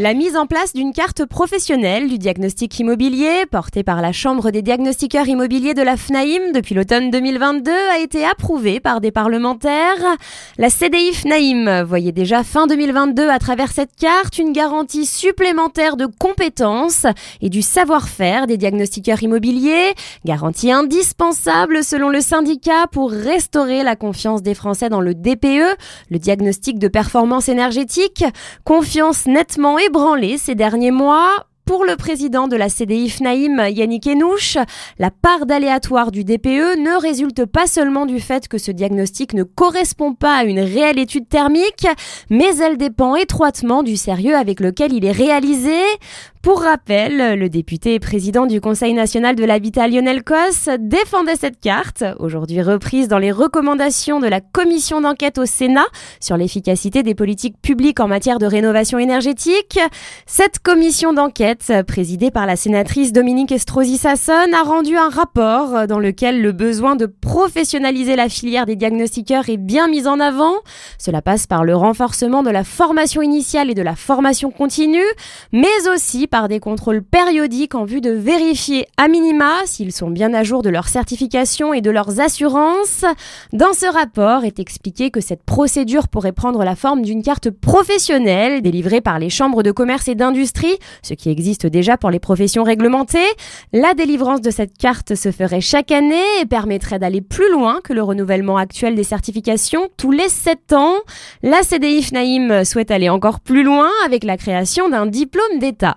La mise en place d'une carte professionnelle du diagnostic immobilier, portée par la Chambre des diagnostiqueurs immobiliers de la FNAIM depuis l'automne 2022, a été approuvée par des parlementaires. La CDI FNAIM voyait déjà fin 2022 à travers cette carte une garantie supplémentaire de compétences et du savoir-faire des diagnostiqueurs immobiliers, garantie indispensable selon le syndicat pour restaurer la confiance des Français dans le DPE, le diagnostic de performance énergétique, confiance nettement ébranlé ces derniers mois. Pour le président de la CDI FNAIM, Yannick Enouche, la part d'aléatoire du DPE ne résulte pas seulement du fait que ce diagnostic ne correspond pas à une réelle étude thermique, mais elle dépend étroitement du sérieux avec lequel il est réalisé. Pour rappel, le député et président du Conseil national de l'habitat Lionel Cos défendait cette carte, aujourd'hui reprise dans les recommandations de la commission d'enquête au Sénat sur l'efficacité des politiques publiques en matière de rénovation énergétique. Cette commission d'enquête, présidée par la sénatrice Dominique Estrosi-Sassonne, a rendu un rapport dans lequel le besoin de professionnaliser la filière des diagnostiqueurs est bien mis en avant. Cela passe par le renforcement de la formation initiale et de la formation continue, mais aussi par des contrôles périodiques en vue de vérifier à minima s'ils sont bien à jour de leur certification et de leurs assurances. Dans ce rapport est expliqué que cette procédure pourrait prendre la forme d'une carte professionnelle délivrée par les chambres de commerce et d'industrie, ce qui existe déjà pour les professions réglementées. La délivrance de cette carte se ferait chaque année et permettrait d'aller plus loin que le renouvellement actuel des certifications tous les 7 ans. La CDI FNAIM souhaite aller encore plus loin avec la création d'un diplôme d'État.